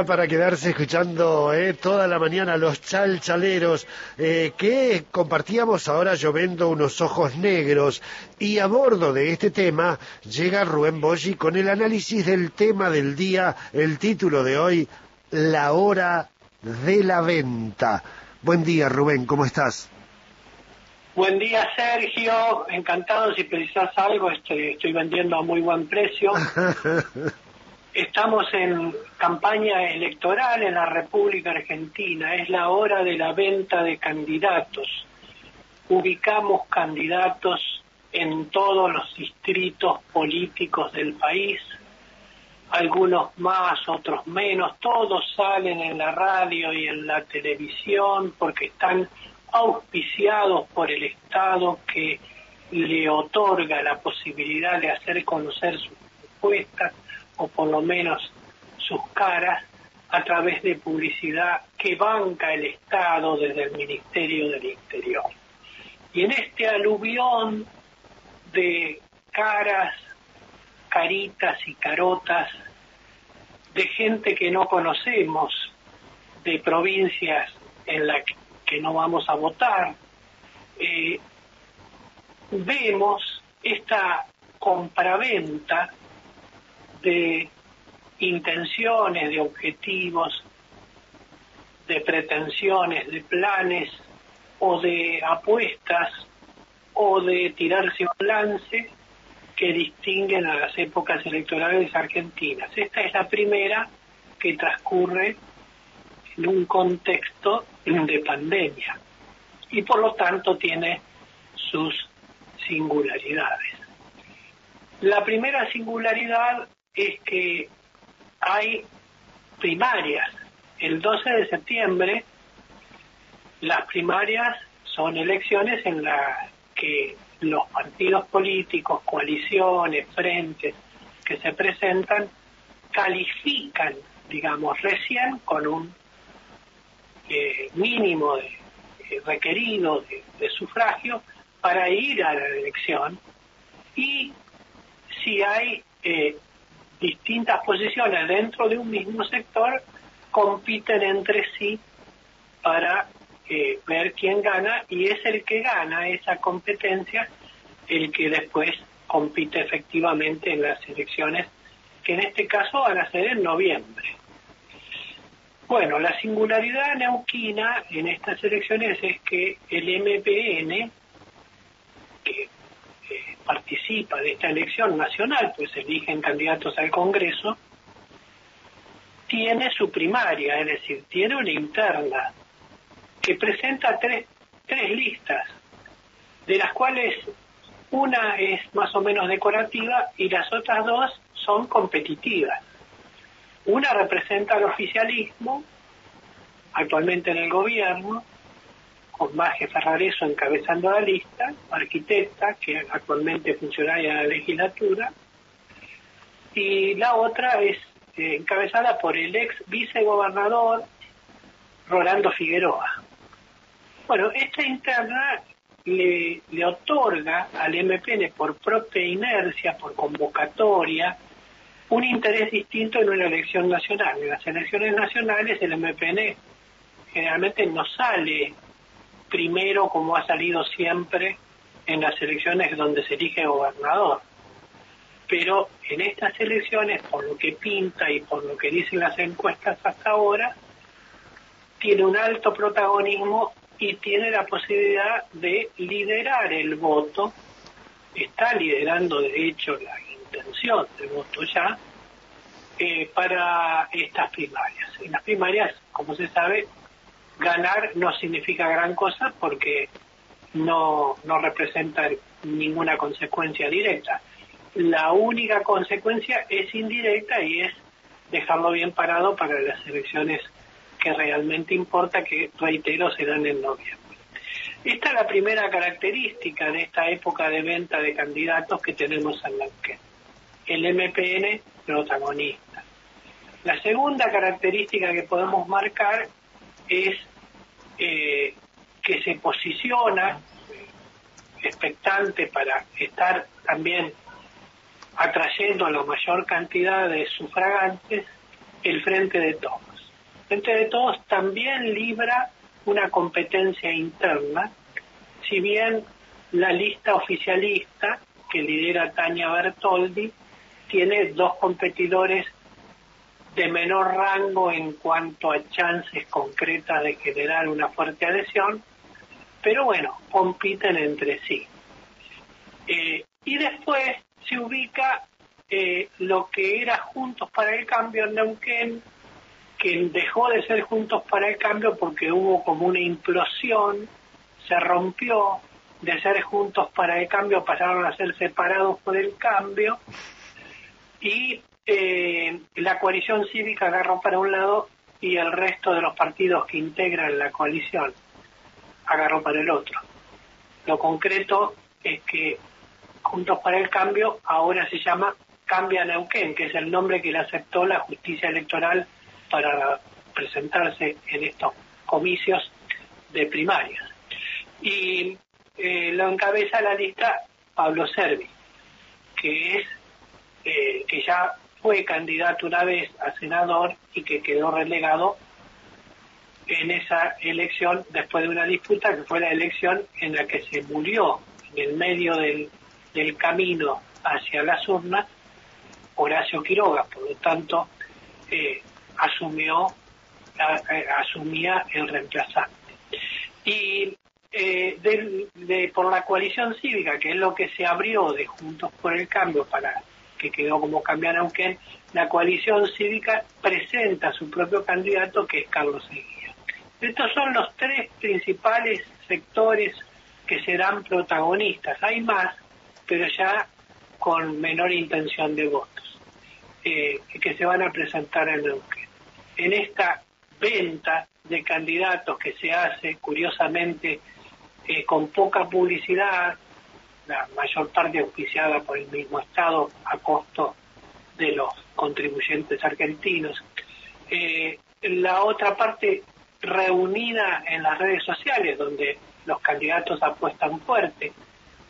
está para quedarse escuchando eh, toda la mañana los chalchaleros eh, que compartíamos ahora lloviendo unos ojos negros y a bordo de este tema llega Rubén Boggi con el análisis del tema del día, el título de hoy, La hora de la venta. Buen día Rubén, ¿cómo estás? Buen día Sergio, encantado si precisas algo, estoy, estoy vendiendo a muy buen precio. Estamos en campaña electoral en la República Argentina, es la hora de la venta de candidatos. Ubicamos candidatos en todos los distritos políticos del país, algunos más, otros menos, todos salen en la radio y en la televisión porque están auspiciados por el Estado que le otorga la posibilidad de hacer conocer sus propuestas o por lo menos sus caras a través de publicidad que banca el Estado desde el Ministerio del Interior. Y en este aluvión de caras, caritas y carotas de gente que no conocemos, de provincias en las que no vamos a votar, eh, vemos esta compraventa de intenciones, de objetivos, de pretensiones, de planes o de apuestas o de tirarse un lance que distinguen a las épocas electorales argentinas. Esta es la primera que transcurre en un contexto de pandemia y por lo tanto tiene sus singularidades. La primera singularidad es que hay primarias. El 12 de septiembre las primarias son elecciones en las que los partidos políticos, coaliciones, frentes que se presentan califican, digamos, recién con un eh, mínimo de, eh, requerido de sufragio para ir a la elección y si hay eh, distintas posiciones dentro de un mismo sector compiten entre sí para eh, ver quién gana y es el que gana esa competencia el que después compite efectivamente en las elecciones que en este caso van a ser en noviembre. Bueno, la singularidad neuquina en estas elecciones es que el MPN, que participa de esta elección nacional, pues eligen candidatos al Congreso, tiene su primaria, es decir, tiene una interna que presenta tres, tres listas, de las cuales una es más o menos decorativa y las otras dos son competitivas. Una representa al oficialismo, actualmente en el gobierno, con Maje Ferrareso encabezando la lista, arquitecta, que actualmente funcionaria en la legislatura, y la otra es eh, encabezada por el ex vicegobernador Rolando Figueroa. Bueno, esta interna le, le otorga al MPN por propia inercia, por convocatoria, un interés distinto en una elección nacional. En las elecciones nacionales el MPN generalmente no sale primero como ha salido siempre en las elecciones donde se elige gobernador. Pero en estas elecciones, por lo que pinta y por lo que dicen las encuestas hasta ahora, tiene un alto protagonismo y tiene la posibilidad de liderar el voto, está liderando de hecho la intención de voto ya, eh, para estas primarias. En las primarias, como se sabe, ganar no significa gran cosa porque no, no representa ninguna consecuencia directa. La única consecuencia es indirecta y es dejarlo bien parado para las elecciones que realmente importa, que reitero serán en noviembre. Esta es la primera característica de esta época de venta de candidatos que tenemos en Neuquén. El MPN protagonista. La segunda característica que podemos marcar es eh, que se posiciona expectante para estar también atrayendo a la mayor cantidad de sufragantes el frente de todos. Frente de Todos también libra una competencia interna, si bien la lista oficialista que lidera Tania Bertoldi tiene dos competidores de menor rango en cuanto a chances concretas de generar una fuerte adhesión, pero bueno, compiten entre sí. Eh, y después se ubica eh, lo que era Juntos para el Cambio en Neuquén, que dejó de ser Juntos para el Cambio porque hubo como una implosión, se rompió de ser Juntos para el Cambio, pasaron a ser separados por el cambio, y eh, la coalición cívica agarró para un lado y el resto de los partidos que integran la coalición agarró para el otro. Lo concreto es que Juntos para el Cambio ahora se llama Cambia Neuquén, que es el nombre que le aceptó la justicia electoral para presentarse en estos comicios de primarias. Y eh, lo encabeza la lista Pablo Servi, que es eh, que ya fue candidato una vez a senador y que quedó relegado en esa elección después de una disputa que fue la elección en la que se murió en el medio del, del camino hacia las urnas Horacio Quiroga, por lo tanto eh, asumió asumía el reemplazante. Y eh, de, por la coalición cívica, que es lo que se abrió de Juntos por el Cambio para que quedó como cambiar aunque la coalición cívica presenta su propio candidato que es Carlos Seguía. Estos son los tres principales sectores que serán protagonistas. Hay más, pero ya con menor intención de votos, eh, que se van a presentar en Neuquén. En esta venta de candidatos que se hace, curiosamente, eh, con poca publicidad, la mayor parte auspiciada por el mismo Estado a costo de los contribuyentes argentinos. Eh, la otra parte reunida en las redes sociales, donde los candidatos apuestan fuerte,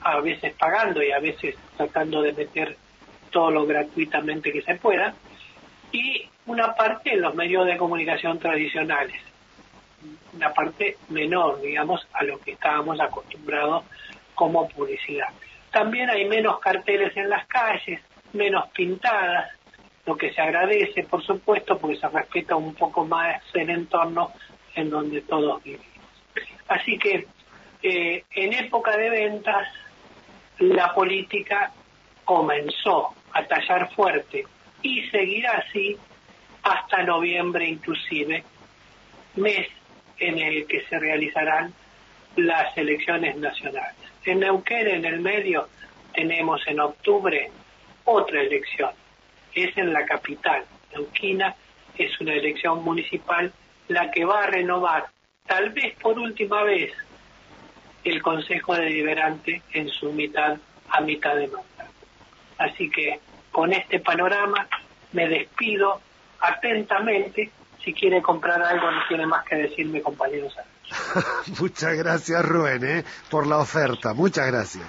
a veces pagando y a veces tratando de meter todo lo gratuitamente que se pueda, y una parte en los medios de comunicación tradicionales, una parte menor, digamos, a lo que estábamos acostumbrados como publicidad. También hay menos carteles en las calles, menos pintadas, lo que se agradece, por supuesto, porque se respeta un poco más el entorno en donde todos vivimos. Así que eh, en época de ventas, la política comenzó a tallar fuerte y seguirá así hasta noviembre inclusive, mes en el que se realizarán las elecciones nacionales. En Neuquén, en el medio, tenemos en octubre otra elección. Es en la capital. Neuquina es una elección municipal la que va a renovar, tal vez por última vez, el Consejo Deliberante en su mitad a mitad de mandato. Así que con este panorama me despido atentamente. Si quiere comprar algo, no tiene más que decirme, compañeros. Muchas gracias, Rubén, ¿eh? por la oferta. Muchas gracias.